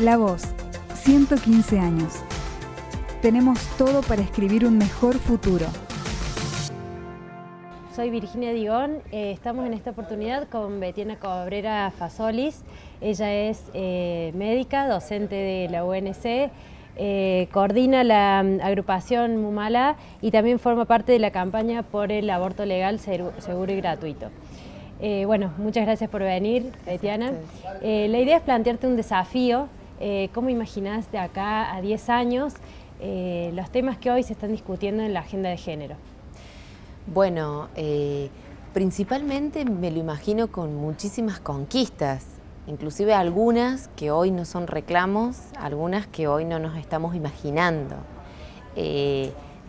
La Voz, 115 años. Tenemos todo para escribir un mejor futuro. Soy Virginia Digón, eh, estamos en esta oportunidad con Betiana Cabrera Fasolis. Ella es eh, médica, docente de la UNC, eh, coordina la mm, agrupación Mumala y también forma parte de la campaña por el aborto legal, seguro y gratuito. bueno, muchas gracias por venir, Betiana. la idea es plantearte un desafío eh, ¿Cómo imaginás de acá a 10 años eh, los temas que hoy se están discutiendo en la agenda de género? Bueno, eh, principalmente me lo imagino con muchísimas conquistas, inclusive algunas que hoy no son reclamos, algunas que hoy no nos estamos imaginando.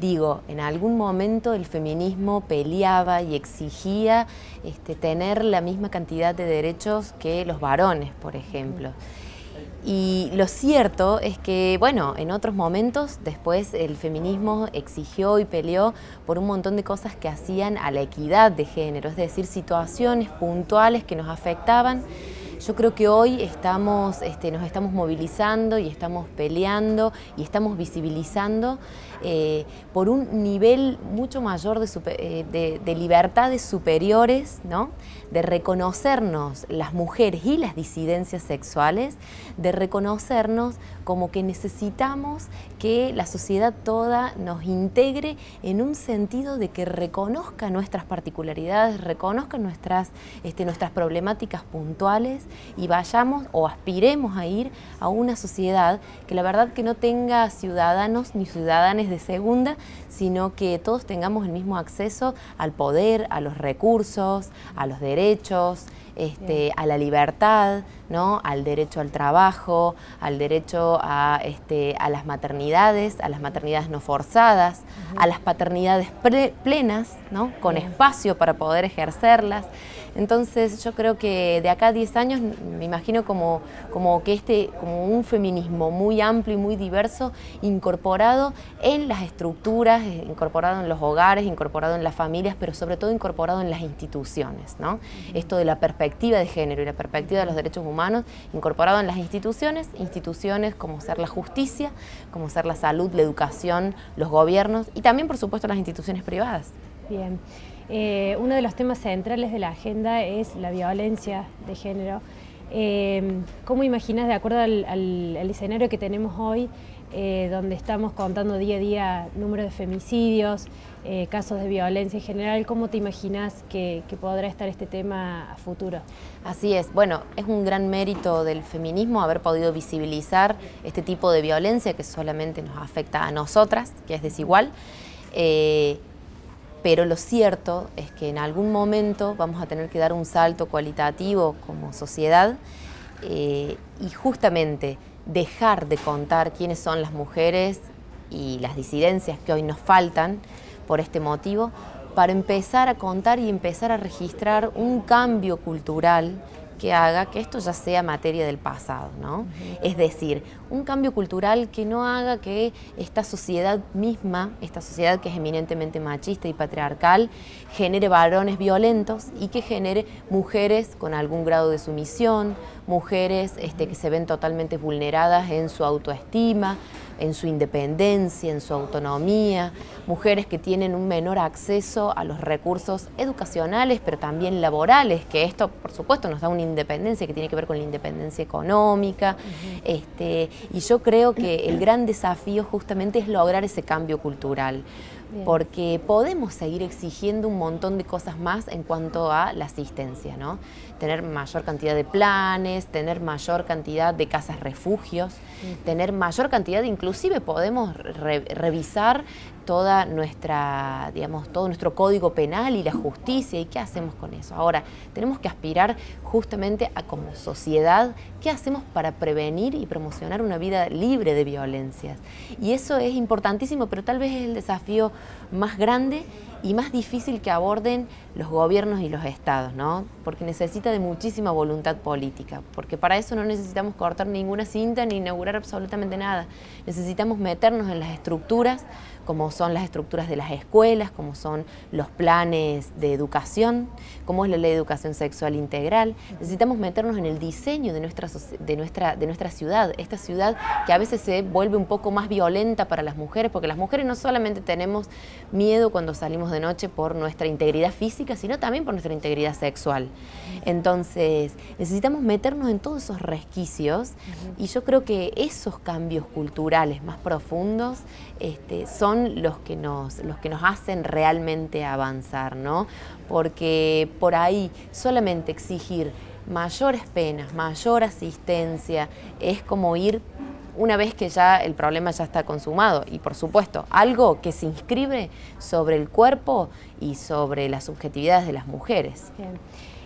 digo, en algún momento el feminismo peleaba y exigía este, tener la misma cantidad de derechos que los varones, por ejemplo. Y lo cierto es que, bueno, en otros momentos después el feminismo exigió y peleó por un montón de cosas que hacían a la equidad de género, es decir, situaciones puntuales que nos afectaban. Yo creo que hoy estamos, este, nos estamos movilizando y estamos peleando y estamos visibilizando eh, por un nivel mucho mayor de, eh, de, libertades superiores, ¿no? de reconocernos las mujeres y las disidencias sexuales, de reconocernos como que necesitamos que la sociedad toda nos integre en un sentido de que reconozca nuestras particularidades, reconozca nuestras, este, nuestras problemáticas puntuales y vayamos o aspiremos a ir a una sociedad que la verdad que no tenga ciudadanos ni ciudadanas de segunda, sino que todos tengamos el mismo acceso al poder, a los recursos, a los derechos, este, a la libertad, ¿no? al derecho al trabajo, al derecho a, este, a las maternidades, a las maternidades no forzadas, a las paternidades plenas, ¿no? con espacio para poder ejercerlas. Entonces yo creo que de acá a 10 años me imagino como, como que este, como un feminismo muy amplio y muy diverso, incorporado en las estructuras, incorporado en los hogares, incorporado en las familias, pero sobre todo incorporado en las instituciones. ¿no? Esto de la perspectiva de género y la perspectiva de los derechos humanos, incorporado en las instituciones, instituciones como ser la justicia, como ser la salud, la educación, los gobiernos y también por supuesto las instituciones privadas. Bien. Eh, uno de los temas centrales de la agenda es la violencia de género. Eh, ¿Cómo imaginas, de acuerdo al, escenario que tenemos hoy, eh, donde estamos contando día a día número de femicidios, casos de violencia en general, cómo te imaginas que, que, podrá estar este tema a futuro? Así es, bueno, es un gran mérito del feminismo haber podido visibilizar este tipo de violencia que solamente nos afecta a nosotras, que es desigual pero lo cierto es que en algún momento vamos a tener que dar un salto cualitativo como sociedad eh, y justamente dejar de contar quiénes son las mujeres y las disidencias que hoy nos faltan por este motivo, para empezar a contar y empezar a registrar un cambio cultural que haga que esto ya sea materia del pasado, ¿no? Es decir, un cambio cultural que no haga que esta sociedad misma, esta sociedad que es eminentemente machista y patriarcal, genere varones violentos y que genere mujeres con algún grado de sumisión, mujeres este, que se ven totalmente vulneradas en su autoestima, en su independencia, en su autonomía, mujeres que tienen un menor acceso a los recursos educacionales, pero también laborales, que esto, por supuesto, nos da una independencia que tiene que ver con la independencia económica. este, y yo creo que el gran desafío justamente es lograr ese cambio cultural porque podemos seguir exigiendo un montón de cosas más en cuanto a la asistencia, ¿no? Tener mayor cantidad de planes, tener mayor cantidad de casas refugios, tener mayor cantidad, inclusive podemos revisar toda nuestra, digamos, todo nuestro código penal y la justicia y qué hacemos con eso. Ahora, tenemos que aspirar justamente a como sociedad, qué hacemos para prevenir y promocionar una vida libre de violencias. Y eso es importantísimo, pero tal vez es el desafío más grande y más difícil que aborden los gobiernos y los estados, ¿no? Porque necesita de muchísima voluntad política, porque para eso no necesitamos cortar ninguna cinta ni inaugurar absolutamente nada. Necesitamos meternos en las estructuras, como son las estructuras de las escuelas, como son los planes de educación, como es la ley de educación sexual integral. Necesitamos meternos en el diseño de nuestra, de nuestra, de nuestra ciudad, esta ciudad que a veces se vuelve un poco más violenta para las mujeres, porque las mujeres no solamente tenemos miedo cuando salimos de noche por nuestra integridad física, sino también por nuestra integridad sexual. Entonces, necesitamos meternos en todos esos resquicios y yo creo que esos cambios culturales más profundos este, son los que, nos, los que nos hacen realmente avanzar, ¿no? Porque por ahí solamente exigir mayores penas, mayor asistencia, es como ir una vez que ya el problema ya está consumado. Y por supuesto, algo que se inscribe sobre el cuerpo y sobre las subjetividades de las mujeres.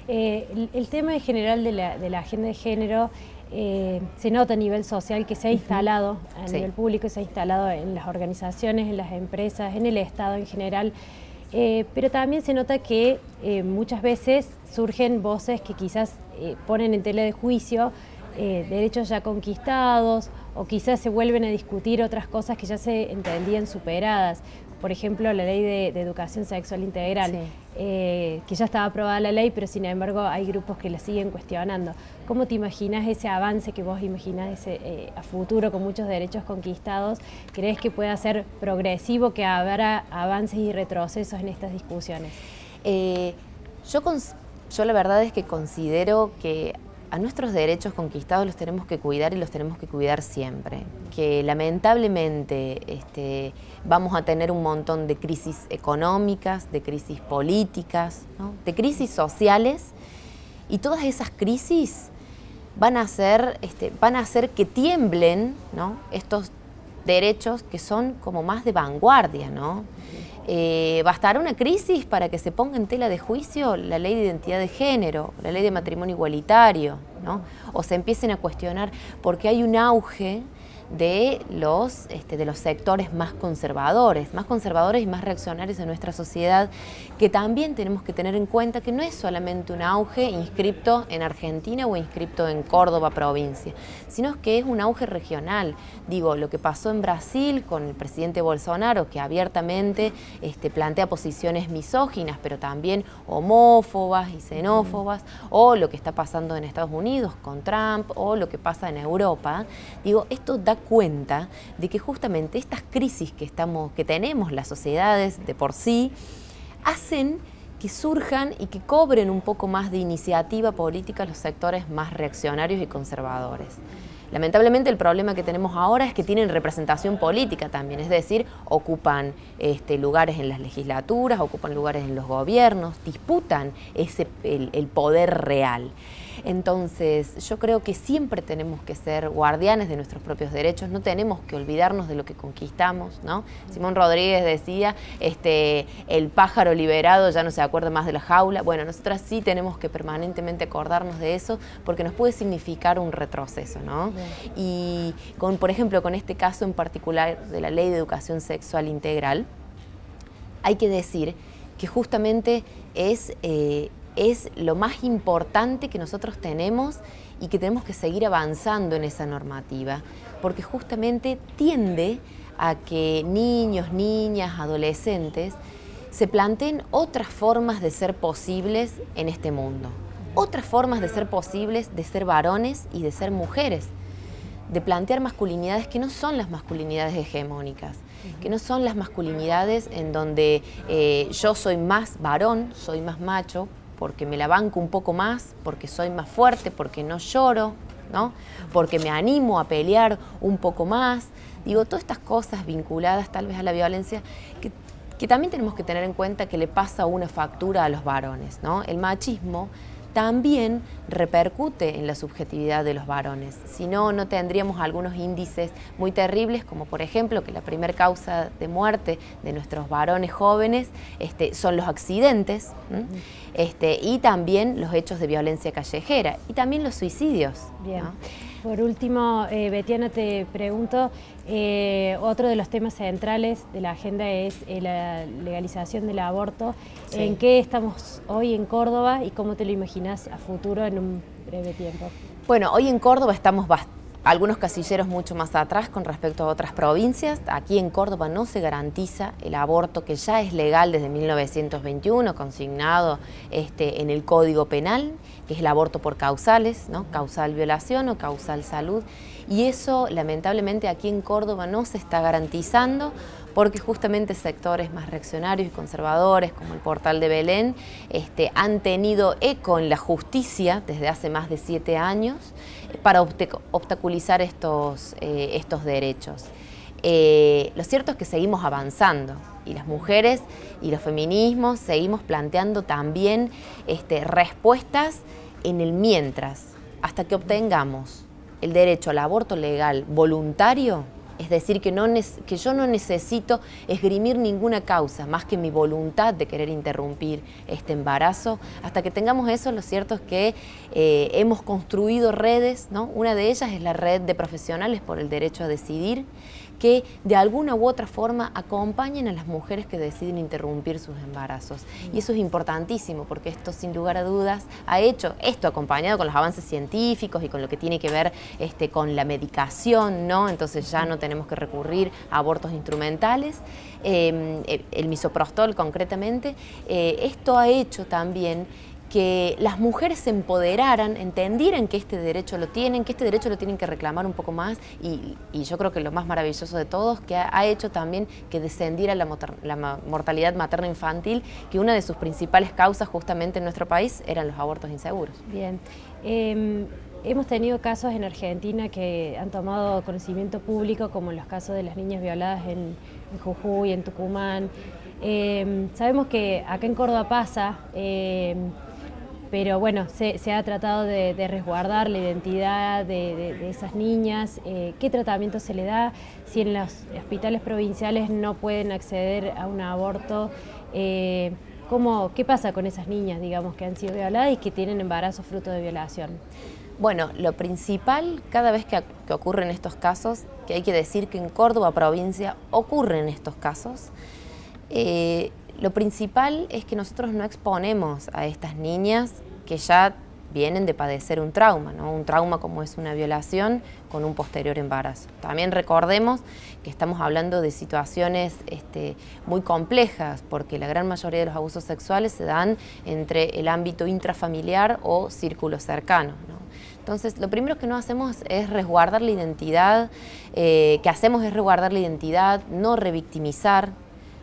Eh, el, tema en general de la, agenda de género eh, se nota a nivel social que se ha instalado, a nivel público, se ha instalado en las organizaciones, en las empresas, en el Estado en general. Eh, pero también se nota que muchas veces surgen voces que quizás ponen en tela de juicio derechos ya conquistados o quizás se vuelven a discutir otras cosas que ya se entendían superadas. Por ejemplo, la ley de, educación sexual integral, eh, que ya estaba aprobada la ley, pero sin embargo hay grupos que la siguen cuestionando. ¿Cómo te imaginas ese avance que vos imaginas ese, eh, a futuro con muchos derechos conquistados? ¿Crees que pueda ser progresivo, que habrá avances y retrocesos en estas discusiones? Eh, yo, yo la verdad es que considero que a nuestros derechos conquistados los tenemos que cuidar y los tenemos que cuidar siempre. Que lamentablemente este, vamos a tener un montón de crisis económicas, de crisis políticas, de crisis sociales y todas esas crisis van a hacer, este, van a hacer que tiemblen estos derechos que son como más de vanguardia, ¿no? Eh, ¿Bastará una crisis para que se ponga en tela de juicio la ley de identidad de género, la ley de matrimonio igualitario? ¿no? O se empiecen a cuestionar porque hay un auge de los, este, de los sectores más conservadores, más conservadores y más reaccionarios de nuestra sociedad, que también tenemos que tener en cuenta que no es solamente un auge inscripto en Argentina o inscripto en Córdoba provincia, sino que es un auge regional. Digo, lo que pasó en Brasil con el presidente Bolsonaro, que abiertamente este, plantea posiciones misóginas, pero también homófobas y xenófobas, o lo que está pasando en Estados Unidos con Trump, o lo que pasa en Europa. Digo, esto da cuenta de que justamente estas crisis que, estamos, que tenemos las sociedades de por sí hacen que surjan y que cobren un poco más de iniciativa política los sectores más reaccionarios y conservadores. Lamentablemente el problema que tenemos ahora es que tienen representación política también, es decir, ocupan este, lugares en las legislaturas, ocupan lugares en los gobiernos, disputan ese, el poder real. Entonces, yo creo que siempre tenemos que ser guardianes de nuestros propios derechos, no tenemos que olvidarnos de lo que conquistamos, ¿no? Simón Rodríguez decía, este, el pájaro liberado ya no se acuerda más de la jaula. Bueno, nosotras sí tenemos que permanentemente acordarnos de eso porque nos puede significar un retroceso, ¿no? Y con, por ejemplo, con este caso en particular de la Ley de Educación Sexual Integral, hay que decir que justamente es eh, es lo más importante que nosotros tenemos y que tenemos que seguir avanzando en esa normativa, porque justamente tiende a que niños, niñas, adolescentes se planteen otras formas de ser posibles en este mundo, otras formas de ser posibles de ser varones y de ser mujeres, de plantear masculinidades que no son las masculinidades hegemónicas, que no son las masculinidades en donde eh, yo soy más varón, soy más macho, porque me la banco un poco más, porque soy más fuerte, porque no lloro, ¿no? porque me animo a pelear un poco más. Digo, todas estas cosas vinculadas tal vez a la violencia que, que también tenemos que tener en cuenta que le pasa una factura a los varones. ¿no? El machismo también repercute en la subjetividad de los varones. Si no, no tendríamos algunos índices muy terribles, como por ejemplo que la primera causa de muerte de nuestros varones jóvenes este, son los accidentes este, y también los hechos de violencia callejera y también los suicidios. Por último, eh, Betiana, te pregunto, eh, otro de los temas centrales de la agenda es eh, la legalización del aborto. ¿En qué estamos hoy en Córdoba y cómo te lo imaginas a futuro en un breve tiempo? Bueno, hoy en Córdoba estamos bastante algunos casilleros mucho más atrás con respecto a otras provincias. Aquí en Córdoba no se garantiza el aborto que ya es legal desde 1921, consignado este, en el Código Penal, que es el aborto por causales, ¿no? causal violación o causal salud. Y eso lamentablemente aquí en Córdoba no se está garantizando porque justamente sectores más reaccionarios y conservadores, como el portal de Belén, este, han tenido eco en la justicia desde hace más de siete años para obstaculizar estos, eh, estos derechos. Eh, lo cierto es que seguimos avanzando y las mujeres y los feminismos seguimos planteando también este, respuestas en el mientras, hasta que obtengamos el derecho al aborto legal voluntario es decir, que, no que yo no necesito esgrimir ninguna causa más que mi voluntad de querer interrumpir este embarazo. Hasta que tengamos eso, lo cierto es que eh, hemos construido redes, ¿no? una de ellas es la red de profesionales por el derecho a decidir, que de alguna u otra forma acompañen a las mujeres que deciden interrumpir sus embarazos. Y eso es importantísimo porque esto sin lugar a dudas ha hecho, esto acompañado con los avances científicos y con lo que tiene que ver este, con la medicación, ¿no? Entonces ya no tenemos que recurrir a abortos instrumentales, em, el misoprostol concretamente, eh, esto ha hecho también que las mujeres se empoderaran, entendieran que este derecho lo tienen, que este derecho lo tienen que reclamar un poco más y, yo creo que lo más maravilloso de todos, que ha, hecho también que descendiera la, mortalidad materna infantil, que una de sus principales causas justamente en nuestro país eran los abortos inseguros. Bien. Em, hemos tenido casos en Argentina que han tomado conocimiento público, como los casos de las niñas violadas en, Jujuy, en Tucumán. Em, sabemos que acá en Córdoba pasa, em, pero bueno, se, ha tratado de, resguardar la identidad de, esas niñas, eh, qué tratamiento se le da, si en los hospitales provinciales no pueden acceder a un aborto, eh, ¿cómo, ¿qué pasa con esas niñas, digamos, que han sido violadas y que tienen embarazo fruto de violación? Bueno, lo principal cada vez que, ocurren estos casos, que hay que decir que en Córdoba provincia ocurren estos casos, eh, lo principal es que nosotros no exponemos a estas niñas que ya vienen de padecer un trauma, ¿no? un trauma como es una violación con un posterior embarazo. También recordemos que estamos hablando de situaciones este, muy complejas, porque la gran mayoría de los abusos sexuales se dan entre el ámbito intrafamiliar o círculo cercano. Entonces, lo primero que no hacemos es resguardar la identidad, eh, que hacemos es resguardar la identidad, no revictimizar,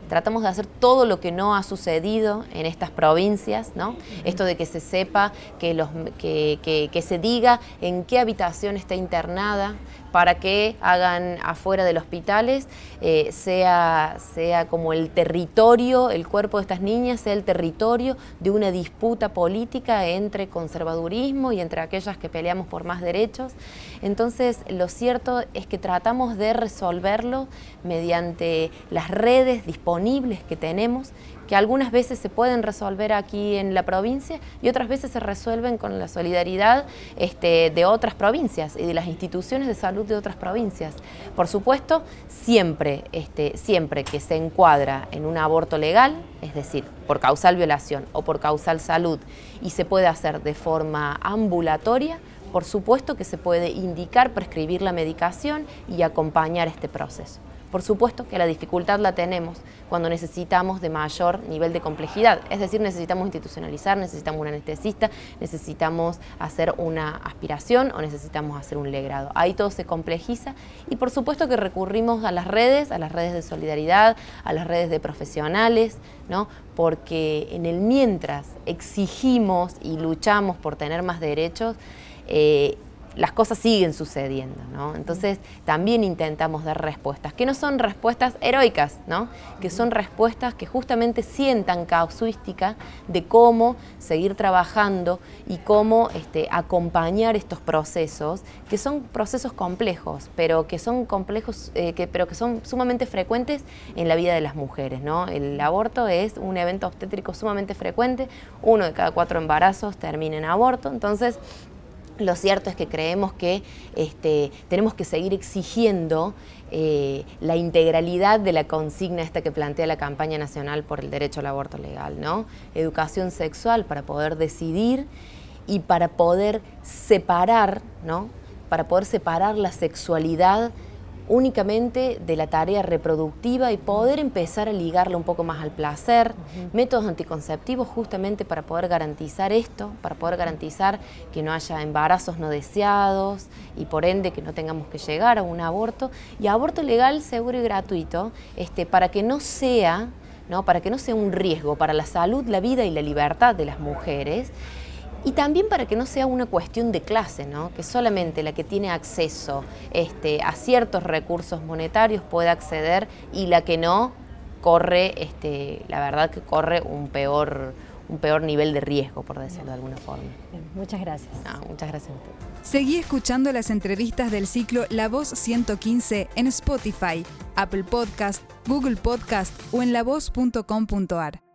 tratamos de hacer todo lo que no ha sucedido en estas provincias, ¿no? Esto de que se sepa, que, los, que, que se diga en qué habitación está internada, para que hagan afuera de los hospitales, eh, sea, sea como el territorio, el cuerpo de estas niñas sea el territorio de una disputa política entre conservadurismo y entre aquellas que peleamos por más derechos. Entonces, lo cierto es que tratamos de resolverlo mediante las redes disponibles que tenemos que algunas veces se pueden resolver aquí en la provincia y otras veces se resuelven con la solidaridad este, de otras provincias y de las instituciones de salud de otras provincias. Por supuesto, siempre, este, siempre que se encuadra en un aborto legal, es decir, por causal violación o por causal salud, y se puede hacer de forma ambulatoria, por supuesto que se puede indicar, prescribir la medicación y acompañar este proceso. Por supuesto que la dificultad la tenemos cuando necesitamos de mayor nivel de complejidad, es decir, necesitamos institucionalizar, necesitamos un anestesista, necesitamos hacer una aspiración o necesitamos hacer un legrado. Ahí todo se complejiza y por supuesto que recurrimos a las redes, a las redes de solidaridad, a las redes de profesionales, ¿no? porque en el mientras exigimos y luchamos por tener más derechos, eh, las cosas siguen sucediendo, ¿no? Entonces también intentamos dar respuestas, que no son respuestas heroicas, ¿no? Que son respuestas que justamente sientan casuística de cómo seguir trabajando y cómo este, acompañar estos procesos, que son procesos complejos, pero que son complejos, eh, que, pero que son sumamente frecuentes en la vida de las mujeres, ¿no? El aborto es un evento obstétrico sumamente frecuente, uno de cada cuatro embarazos termina en aborto, entonces Lo cierto es que creemos que este, tenemos que seguir exigiendo eh, la integralidad de la consigna esta que plantea la campaña nacional por el derecho al aborto legal, ¿no? Educación sexual para poder decidir y para poder separar, ¿no? Para poder separar la sexualidad únicamente de la tarea reproductiva y poder empezar a ligarla un poco más al placer, métodos anticonceptivos justamente para poder garantizar esto, para poder garantizar que no haya embarazos no deseados y por ende que no tengamos que llegar a un aborto. Y aborto legal, seguro y gratuito, este, para que no sea, ¿no? para que no sea un riesgo para la salud, la vida y la libertad de las mujeres y también para que no sea una cuestión de clase, ¿no? que solamente la que tiene acceso este, a ciertos recursos monetarios pueda acceder y la que no corre, este, la verdad que corre un peor, un peor nivel de riesgo, por decirlo de alguna forma. muchas gracias. muchas gracias Seguí escuchando las entrevistas del ciclo La Voz 115 en Spotify, Apple Podcast, Google Podcast o en lavoz.com.ar.